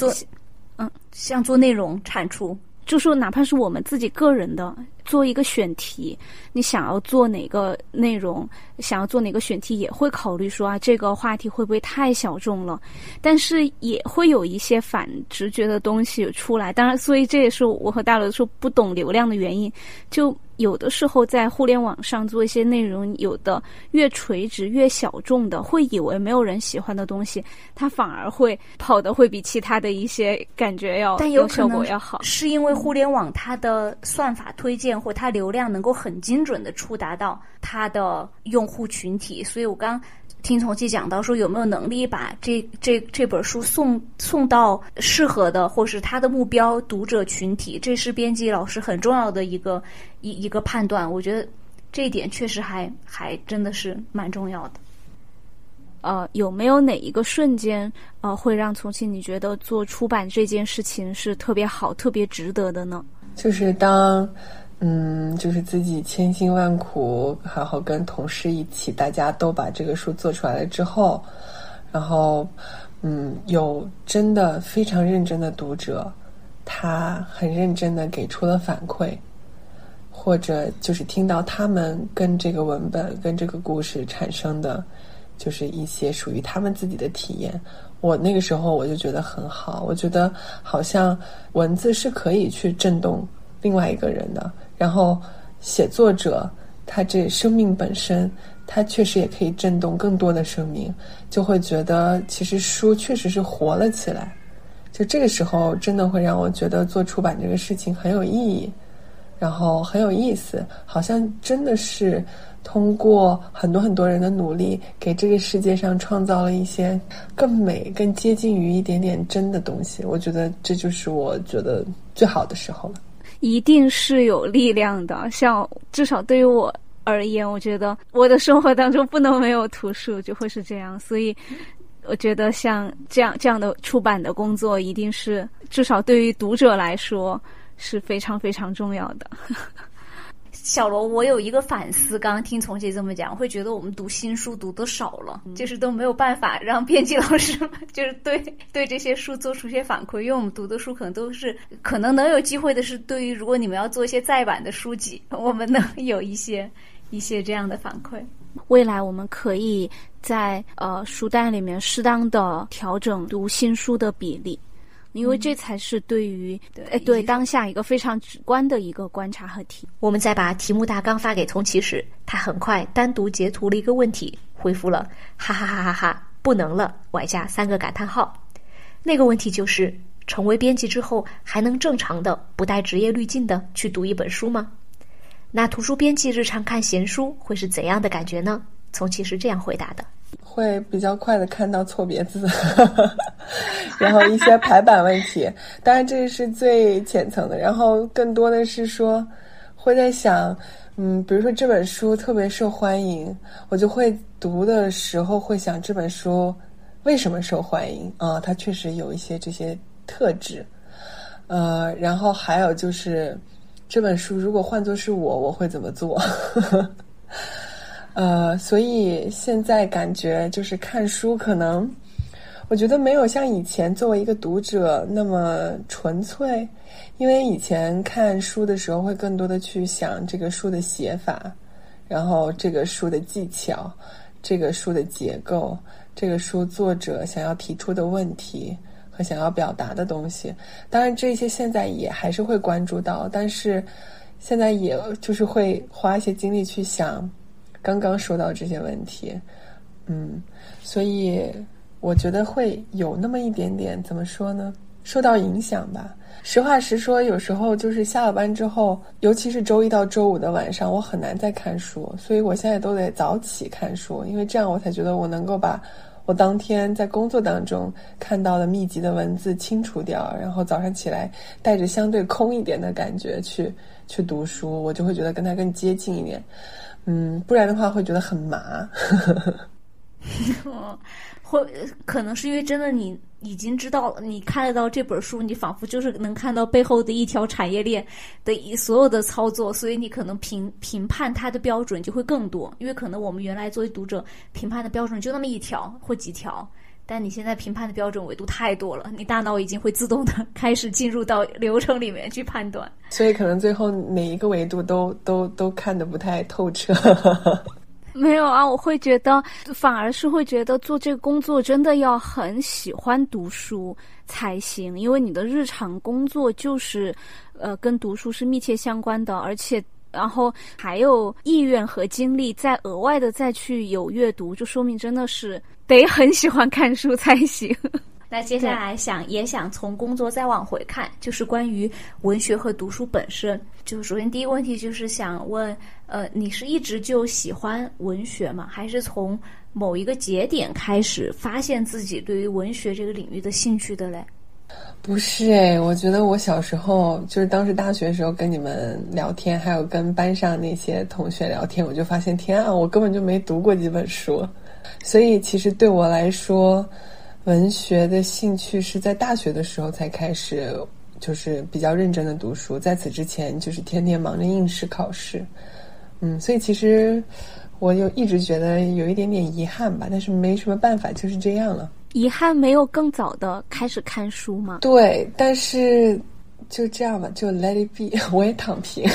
嗯，像做内容产出，就说哪怕是我们自己个人的。做一个选题，你想要做哪个内容，想要做哪个选题，也会考虑说啊，这个话题会不会太小众了？但是也会有一些反直觉的东西出来。当然，所以这也是我和大刘说不懂流量的原因。就有的时候在互联网上做一些内容，有的越垂直越小众的，会以为没有人喜欢的东西，它反而会跑的会比其他的一些感觉要，但有效果要好，是因为互联网它的算法推荐。或它流量能够很精准的触达到它的用户群体，所以我刚听从记讲到说有没有能力把这这这本书送送到适合的或是他的目标读者群体，这是编辑老师很重要的一个一一个判断。我觉得这一点确实还还真的是蛮重要的。呃，有没有哪一个瞬间呃会让重庆你觉得做出版这件事情是特别好、特别值得的呢？就是当。嗯，就是自己千辛万苦，然后跟同事一起，大家都把这个书做出来了之后，然后，嗯，有真的非常认真的读者，他很认真的给出了反馈，或者就是听到他们跟这个文本、跟这个故事产生的，就是一些属于他们自己的体验。我那个时候我就觉得很好，我觉得好像文字是可以去震动另外一个人的。然后，写作者他这生命本身，他确实也可以震动更多的生命，就会觉得其实书确实是活了起来。就这个时候，真的会让我觉得做出版这个事情很有意义，然后很有意思，好像真的是通过很多很多人的努力，给这个世界上创造了一些更美、更接近于一点点真的东西。我觉得这就是我觉得最好的时候了。一定是有力量的，像至少对于我而言，我觉得我的生活当中不能没有图书，就会是这样。所以，我觉得像这样这样的出版的工作，一定是至少对于读者来说是非常非常重要的。小罗，我有一个反思。刚刚听从姐这么讲，会觉得我们读新书读的少了，就是都没有办法让编辑老师们 就是对对这些书做出一些反馈。因为我们读的书可能都是可能能有机会的是，对于如果你们要做一些再版的书籍，我们能有一些 一些这样的反馈。未来我们可以在呃书单里面适当的调整读新书的比例。因为这才是对于哎对当下一个非常直观的一个观察和题。我们再把题目大纲发给从启时，他很快单独截图了一个问题，回复了哈哈哈哈哈。不能了，外加三个感叹号。那个问题就是，成为编辑之后，还能正常的不带职业滤镜的去读一本书吗？那图书编辑日常看闲书会是怎样的感觉呢？从其是这样回答的：会比较快的看到错别字，然后一些排版问题。当然这是最浅层的，然后更多的是说会在想，嗯，比如说这本书特别受欢迎，我就会读的时候会想这本书为什么受欢迎啊？它确实有一些这些特质，呃，然后还有就是。这本书如果换作是我，我会怎么做？呃，所以现在感觉就是看书，可能我觉得没有像以前作为一个读者那么纯粹，因为以前看书的时候会更多的去想这个书的写法，然后这个书的技巧，这个书的结构，这个书作者想要提出的问题和。想要表达的东西，当然这些现在也还是会关注到，但是现在也就是会花一些精力去想刚刚说到这些问题，嗯，所以我觉得会有那么一点点怎么说呢？受到影响吧。实话实说，有时候就是下了班之后，尤其是周一到周五的晚上，我很难再看书，所以我现在都得早起看书，因为这样我才觉得我能够把。我当天在工作当中看到的密集的文字清除掉，然后早上起来带着相对空一点的感觉去去读书，我就会觉得跟他更接近一点。嗯，不然的话会觉得很麻。会可能是因为真的你已经知道了，你看得到这本书，你仿佛就是能看到背后的一条产业链的一所有的操作，所以你可能评评判它的标准就会更多。因为可能我们原来作为读者评判的标准就那么一条或几条，但你现在评判的标准维度太多了，你大脑已经会自动的 开始进入到流程里面去判断，所以可能最后每一个维度都都都看得不太透彻。没有啊，我会觉得，反而是会觉得做这个工作真的要很喜欢读书才行，因为你的日常工作就是，呃，跟读书是密切相关的，而且然后还有意愿和精力再额外的再去有阅读，就说明真的是得很喜欢看书才行。那接下来想也想从工作再往回看，就是关于文学和读书本身。就首先第一个问题就是想问，呃，你是一直就喜欢文学吗？还是从某一个节点开始发现自己对于文学这个领域的兴趣的嘞？不是哎，我觉得我小时候就是当时大学的时候跟你们聊天，还有跟班上那些同学聊天，我就发现天啊，我根本就没读过几本书，所以其实对我来说。文学的兴趣是在大学的时候才开始，就是比较认真的读书。在此之前，就是天天忙着应试考试。嗯，所以其实我就一直觉得有一点点遗憾吧，但是没什么办法，就是这样了。遗憾没有更早的开始看书吗？对，但是就这样吧，就 let it be，我也躺平。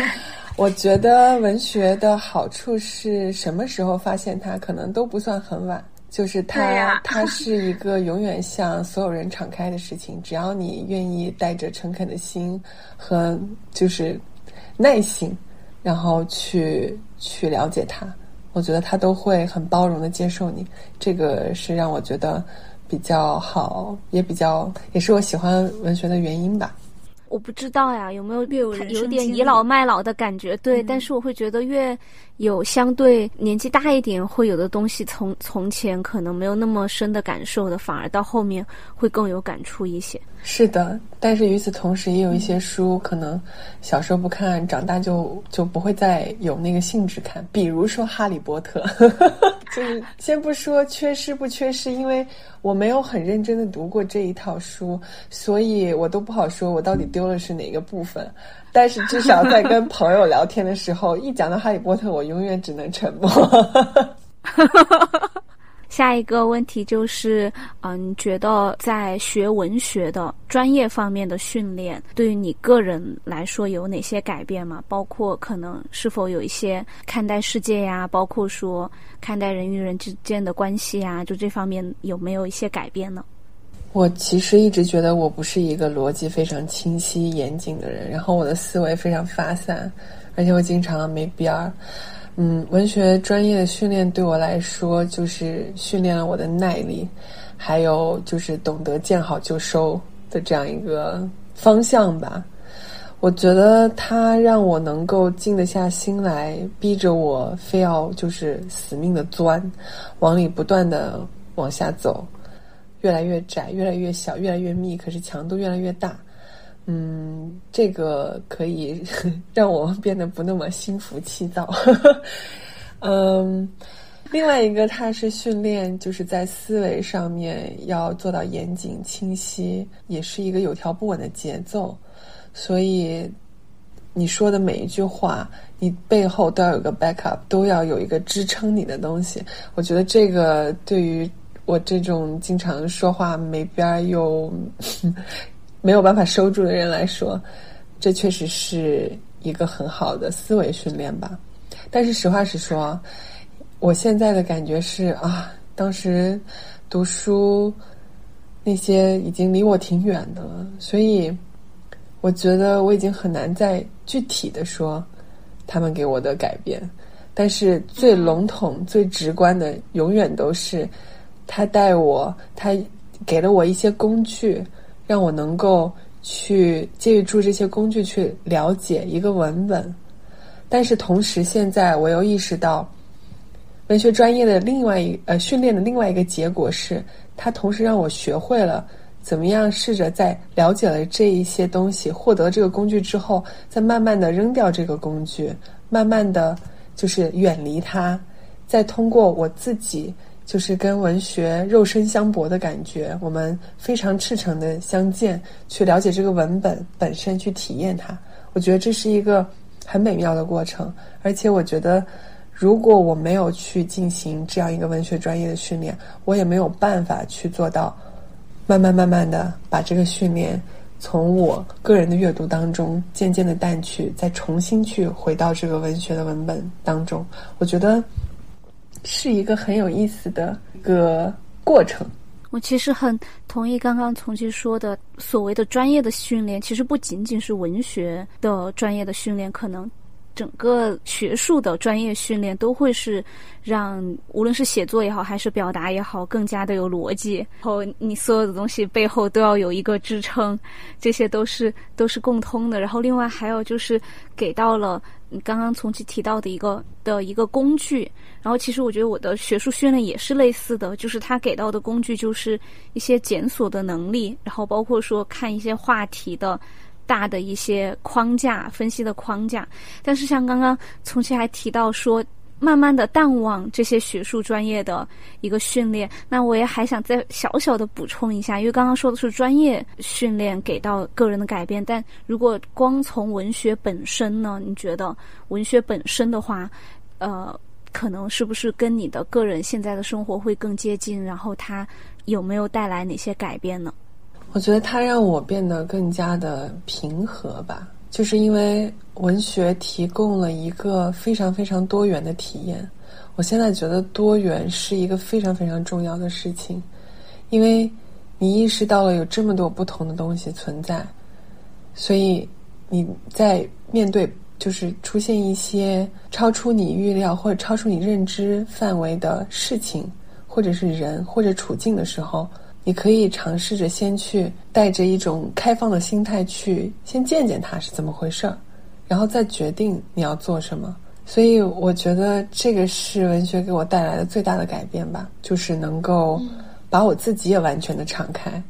我觉得文学的好处是什么时候发现它，可能都不算很晚。就是它，它是一个永远向所有人敞开的事情。只要你愿意带着诚恳的心和就是耐心，然后去去了解它，我觉得他都会很包容的接受你。这个是让我觉得比较好，也比较也是我喜欢文学的原因吧。我不知道呀，有没有有有点倚老卖老的感觉？对，但是我会觉得越有相对年纪大一点，会有的东西，从从前可能没有那么深的感受的，反而到后面会更有感触一些。是的，但是与此同时，也有一些书可能小时候不看，长大就就不会再有那个兴致看。比如说《哈利波特》，就是先不说缺失不缺失，因为我没有很认真的读过这一套书，所以我都不好说我到底丢了是哪个部分。但是至少在跟朋友聊天的时候，一讲到《哈利波特》，我永远只能沉默。下一个问题就是，嗯，觉得在学文学的专业方面的训练，对于你个人来说有哪些改变吗？包括可能是否有一些看待世界呀，包括说看待人与人之间的关系呀，就这方面有没有一些改变呢？我其实一直觉得我不是一个逻辑非常清晰、严谨的人，然后我的思维非常发散，而且我经常没边儿。嗯，文学专业的训练对我来说，就是训练了我的耐力，还有就是懂得见好就收的这样一个方向吧。我觉得它让我能够静得下心来，逼着我非要就是死命的钻，往里不断的往下走，越来越窄，越来越小，越来越密，可是强度越来越大。嗯，这个可以 让我变得不那么心浮气躁。嗯，另外一个，它是训练，就是在思维上面要做到严谨清晰，也是一个有条不紊的节奏。所以你说的每一句话，你背后都要有个 backup，都要有一个支撑你的东西。我觉得这个对于我这种经常说话没边儿又。没有办法收住的人来说，这确实是一个很好的思维训练吧。但是实话实说，我现在的感觉是啊，当时读书那些已经离我挺远的了，所以我觉得我已经很难再具体的说他们给我的改变。但是最笼统、最直观的，永远都是他带我，他给了我一些工具。让我能够去借助这些工具去了解一个文本，但是同时，现在我又意识到，文学专业的另外一呃训练的另外一个结果是，它同时让我学会了怎么样试着在了解了这一些东西、获得这个工具之后，再慢慢的扔掉这个工具，慢慢的就是远离它，再通过我自己。就是跟文学肉身相搏的感觉，我们非常赤诚的相见，去了解这个文本本身，去体验它。我觉得这是一个很美妙的过程，而且我觉得，如果我没有去进行这样一个文学专业的训练，我也没有办法去做到，慢慢慢慢的把这个训练从我个人的阅读当中渐渐的淡去，再重新去回到这个文学的文本当中。我觉得。是一个很有意思的一个过程。我其实很同意刚刚从其说的，所谓的专业的训练，其实不仅仅是文学的专业的训练，可能整个学术的专业训练都会是让无论是写作也好，还是表达也好，更加的有逻辑。然后你所有的东西背后都要有一个支撑，这些都是都是共通的。然后另外还有就是给到了。你刚刚从其提到的一个的一个工具，然后其实我觉得我的学术训练也是类似的，就是他给到的工具就是一些检索的能力，然后包括说看一些话题的大的一些框架分析的框架，但是像刚刚从其还提到说。慢慢的淡忘这些学术专业的一个训练，那我也还想再小小的补充一下，因为刚刚说的是专业训练给到个人的改变，但如果光从文学本身呢？你觉得文学本身的话，呃，可能是不是跟你的个人现在的生活会更接近？然后它有没有带来哪些改变呢？我觉得它让我变得更加的平和吧。就是因为文学提供了一个非常非常多元的体验，我现在觉得多元是一个非常非常重要的事情，因为你意识到了有这么多不同的东西存在，所以你在面对就是出现一些超出你预料或者超出你认知范围的事情，或者是人或者处境的时候。你可以尝试着先去带着一种开放的心态去先见见它是怎么回事儿，然后再决定你要做什么。所以我觉得这个是文学给我带来的最大的改变吧，就是能够把我自己也完全的敞开。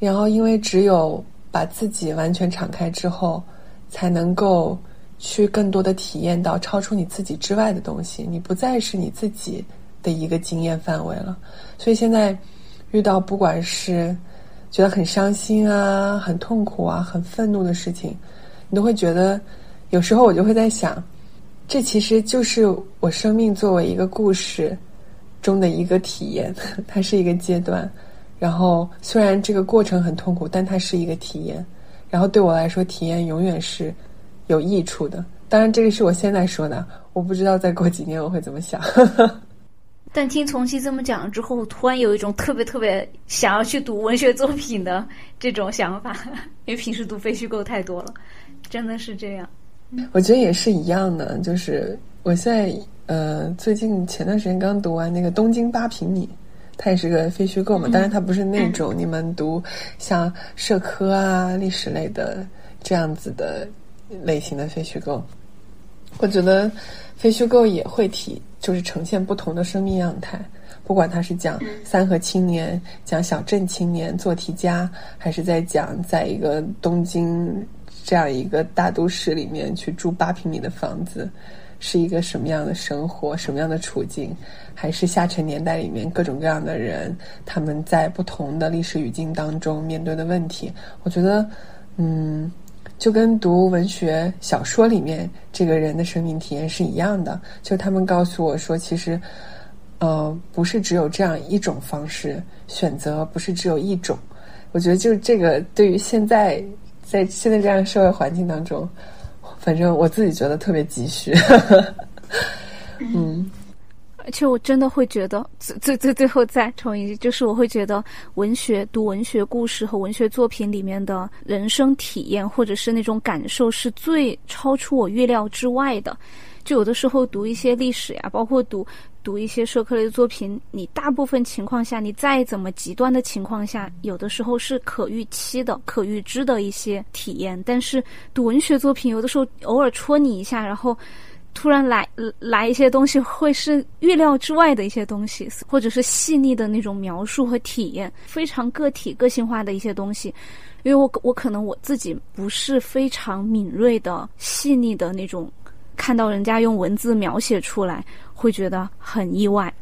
然后，因为只有把自己完全敞开之后，才能够去更多的体验到超出你自己之外的东西。你不再是你自己的一个经验范围了。所以现在。遇到不管是觉得很伤心啊、很痛苦啊、很愤怒的事情，你都会觉得，有时候我就会在想，这其实就是我生命作为一个故事中的一个体验，它是一个阶段。然后虽然这个过程很痛苦，但它是一个体验。然后对我来说，体验永远是有益处的。当然，这个是我现在说的，我不知道再过几年我会怎么想。但听从期这么讲了之后，突然有一种特别特别想要去读文学作品的这种想法，因为平时读非虚构太多了，真的是这样。我觉得也是一样的，就是我现在呃，最近前段时间刚读完那个《东京八平米》，它也是个非虚构嘛，当然它不是那种你们读像社科啊、历史类的这样子的类型的非虚构。我觉得非虚构也会体，就是呈现不同的生命样态。不管他是讲三和青年、讲小镇青年、做题家，还是在讲在一个东京这样一个大都市里面去住八平米的房子，是一个什么样的生活、什么样的处境，还是下沉年代里面各种各样的人他们在不同的历史语境当中面对的问题，我觉得，嗯，就跟读文学小说里面这个人的生命体验是一样的，就他们告诉我说，其实。呃，不是只有这样一种方式选择，不是只有一种。我觉得就是这个，对于现在在现在这样社会环境当中，反正我自己觉得特别急需。嗯，而且我真的会觉得，最最最最后再重一句，就是我会觉得，文学读文学故事和文学作品里面的人生体验，或者是那种感受，是最超出我预料之外的。就有的时候读一些历史呀，包括读。读一些社科类的作品，你大部分情况下，你再怎么极端的情况下，有的时候是可预期的、可预知的一些体验。但是读文学作品，有的时候偶尔戳你一下，然后突然来来一些东西，会是预料之外的一些东西，或者是细腻的那种描述和体验，非常个体、个性化的一些东西。因为我我可能我自己不是非常敏锐的、细腻的那种。看到人家用文字描写出来，会觉得很意外。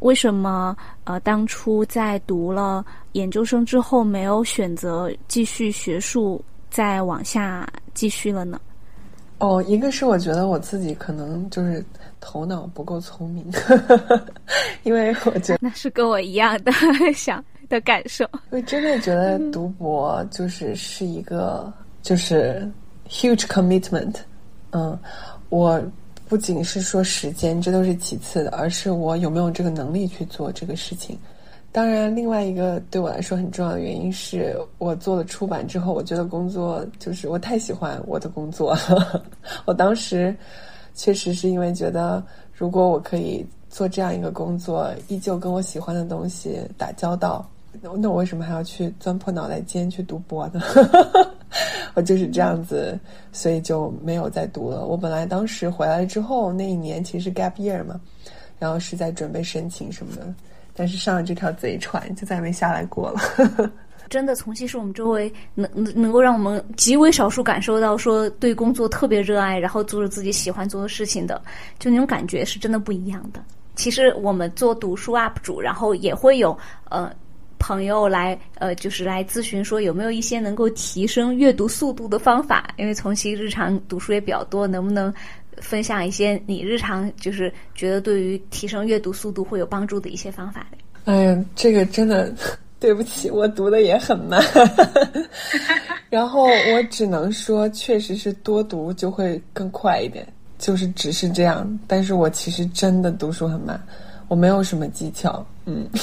为什么呃，当初在读了研究生之后，没有选择继续学术，再往下继续了呢？哦，一个是我觉得我自己可能就是头脑不够聪明，因为我觉得那是跟我一样的 想的感受。我真的觉得读博就是是一个就是 huge commitment，嗯。我不仅是说时间，这都是其次的，而是我有没有这个能力去做这个事情。当然，另外一个对我来说很重要的原因是我做了出版之后，我觉得工作就是我太喜欢我的工作了。我当时确实是因为觉得，如果我可以做这样一个工作，依旧跟我喜欢的东西打交道。那我为什么还要去钻破脑袋尖去读博呢？我就是这样子，所以就没有再读了。我本来当时回来之后那一年其实 gap year 嘛，然后是在准备申请什么的，但是上了这条贼船就再也没下来过了。真的，从其是我们周围能能能够让我们极为少数感受到说对工作特别热爱，然后做着自己喜欢做的事情的，就那种感觉是真的不一样的。其实我们做读书 UP 主，然后也会有呃。朋友来，呃，就是来咨询说有没有一些能够提升阅读速度的方法？因为从其日常读书也比较多，能不能分享一些你日常就是觉得对于提升阅读速度会有帮助的一些方法？哎呀，这个真的 对不起，我读的也很慢，然后我只能说，确实是多读就会更快一点，就是只是这样。但是我其实真的读书很慢，我没有什么技巧，嗯。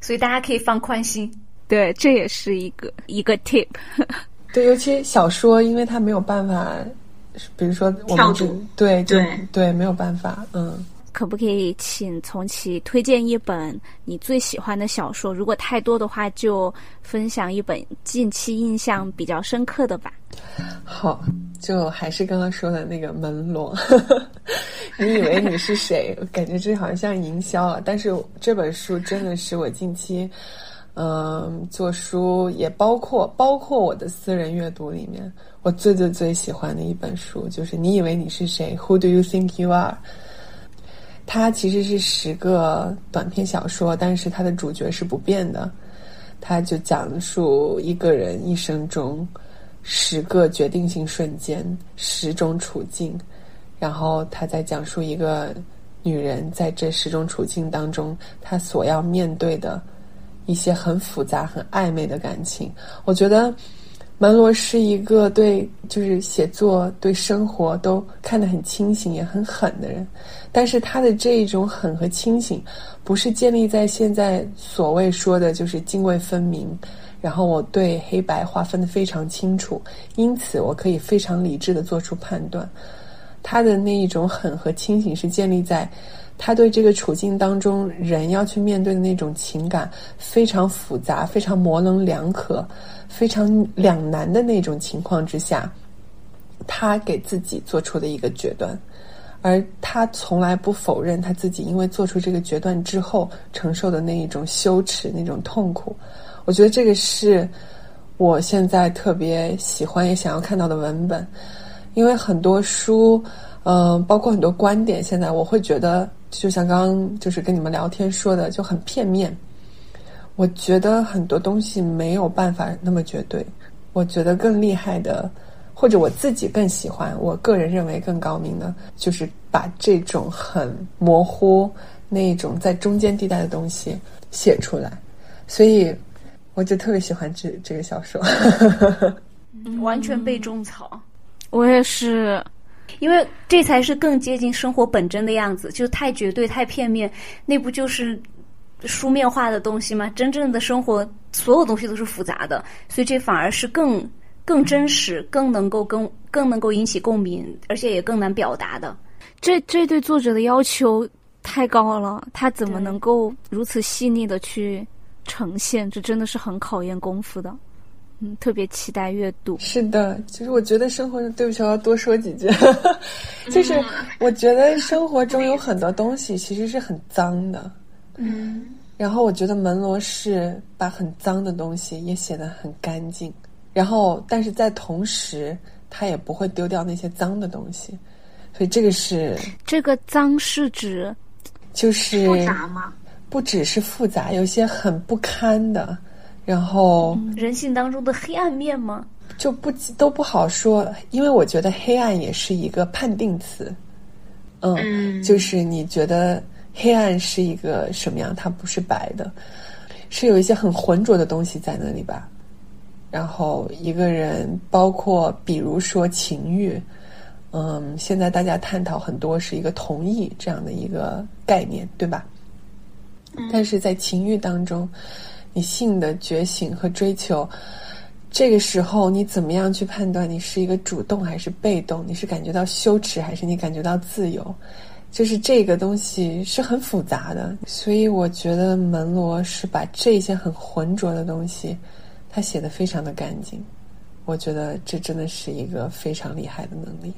所以大家可以放宽心，对，这也是一个一个 tip。对，尤其小说，因为它没有办法，比如说我们对对对，没有办法，嗯。可不可以请从其推荐一本你最喜欢的小说？如果太多的话，就分享一本近期印象比较深刻的吧。好，就还是刚刚说的那个门罗。你以为你是谁？感觉这好像像营销啊！但是这本书真的是我近期，嗯，做书也包括包括我的私人阅读里面，我最最最喜欢的一本书，就是你以为你是谁？Who do you think you are？它其实是十个短篇小说，但是它的主角是不变的。它就讲述一个人一生中十个决定性瞬间，十种处境，然后他在讲述一个女人在这十种处境当中，她所要面对的一些很复杂、很暧昧的感情。我觉得。门罗是一个对就是写作、对生活都看得很清醒、也很狠的人，但是他的这一种狠和清醒，不是建立在现在所谓说的就是泾渭分明，然后我对黑白划分的非常清楚，因此我可以非常理智的做出判断。他的那一种狠和清醒是建立在他对这个处境当中人要去面对的那种情感非常复杂、非常模棱两可、非常两难的那种情况之下，他给自己做出的一个决断。而他从来不否认他自己因为做出这个决断之后承受的那一种羞耻、那种痛苦。我觉得这个是我现在特别喜欢也想要看到的文本，因为很多书，嗯，包括很多观点，现在我会觉得，就像刚刚就是跟你们聊天说的，就很片面。我觉得很多东西没有办法那么绝对。我觉得更厉害的。或者我自己更喜欢，我个人认为更高明的，就是把这种很模糊、那种在中间地带的东西写出来。所以，我就特别喜欢这这个小说，完全被种草。我也是，因为这才是更接近生活本真的样子。就太绝对、太片面，那不就是书面化的东西吗？真正的生活，所有东西都是复杂的，所以这反而是更。更真实，更能够更更能够引起共鸣，而且也更难表达的。这这对作者的要求太高了，他怎么能够如此细腻的去呈现？这真的是很考验功夫的。嗯，特别期待阅读。是的，其实我觉得生活中，对不起，我要多说几句。就是我觉得生活中有很多东西其实是很脏的。嗯。然后我觉得门罗是把很脏的东西也写得很干净。然后，但是在同时，他也不会丢掉那些脏的东西，所以这个是 这个脏是指就是复杂吗？不只是复杂，有些很不堪的，然后人性当中的黑暗面吗？就不都不好说，因为我觉得黑暗也是一个判定词，嗯，就是你觉得黑暗是一个什么样？它不是白的，是有一些很浑浊的东西在那里吧。然后一个人，包括比如说情欲，嗯，现在大家探讨很多是一个同意这样的一个概念，对吧？但是在情欲当中，你性的觉醒和追求，这个时候你怎么样去判断你是一个主动还是被动？你是感觉到羞耻还是你感觉到自由？就是这个东西是很复杂的，所以我觉得门罗是把这些很浑浊的东西。他写的非常的干净，我觉得这真的是一个非常厉害的能力。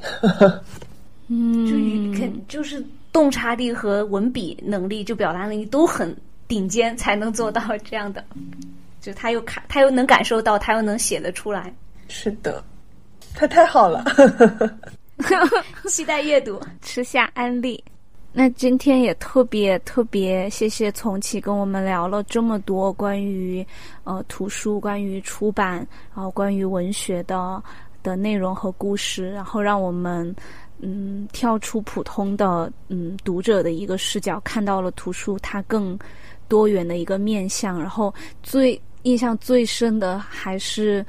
嗯，就是肯就是洞察力和文笔能力，就表达能力都很顶尖，才能做到这样的。就他又看，他又能感受到，他又能写得出来。是的，他太好了，期待阅读，吃下安利。那今天也特别特别谢谢从启跟我们聊了这么多关于呃图书、关于出版，然后关于文学的的内容和故事，然后让我们嗯跳出普通的嗯读者的一个视角，看到了图书它更多元的一个面相，然后最印象最深的还是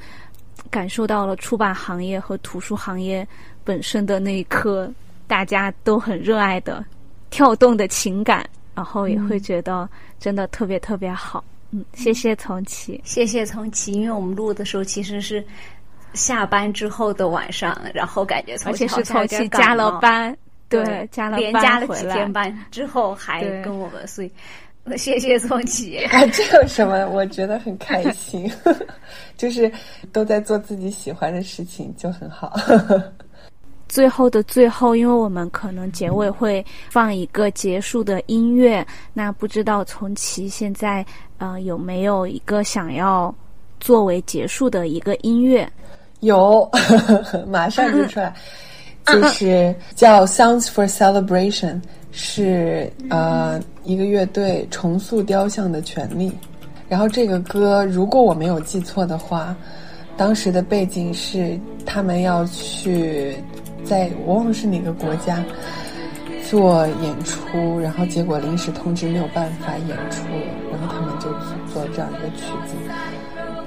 感受到了出版行业和图书行业本身的那一颗大家都很热爱的。跳动的情感，然后也会觉得真的特别特别好。嗯，谢谢从奇，谢谢从奇。因为我们录的时候其实是下班之后的晚上，然然后感觉而且是从启加了班，对，加了连加了几天班之后还跟我们，所以 谢谢从启。啊，这有什么？我觉得很开心，就是都在做自己喜欢的事情，就很好。最后的最后，因为我们可能结尾会放一个结束的音乐，那不知道从其现在呃有没有一个想要作为结束的一个音乐？有，马上就出来，就是叫《Sounds for Celebration》，是呃一个乐队重塑雕像的权利。然后这个歌，如果我没有记错的话，当时的背景是他们要去。在我忘了是哪个国家做演出，然后结果临时通知没有办法演出了，然后他们就做这样一个曲子。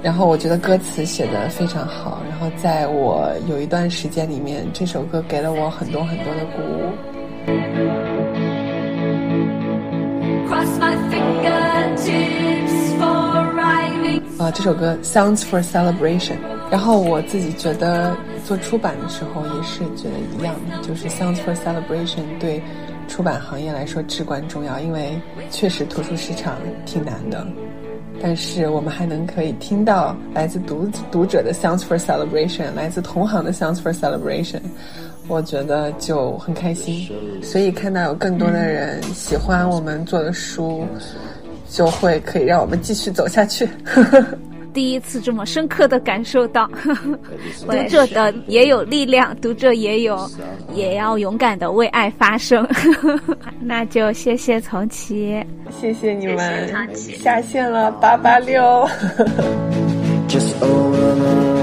然后我觉得歌词写的非常好，然后在我有一段时间里面，这首歌给了我很多很多的鼓舞。Across my fingers for arriving，这首歌 Sounds for Celebration。然后我自己觉得做出版的时候也是觉得一样的，就是 Sounds for Celebration 对出版行业来说至关重要，因为确实图书市场挺难的。但是我们还能可以听到来自读读者的 Sounds for Celebration，来自同行的 Sounds for Celebration，我觉得就很开心。所以看到有更多的人喜欢我们做的书，就会可以让我们继续走下去。第一次这么深刻的感受到，读者的也有力量，读者也有，也要勇敢的为爱发声。那就谢谢从奇，谢谢你们，下线了八八六。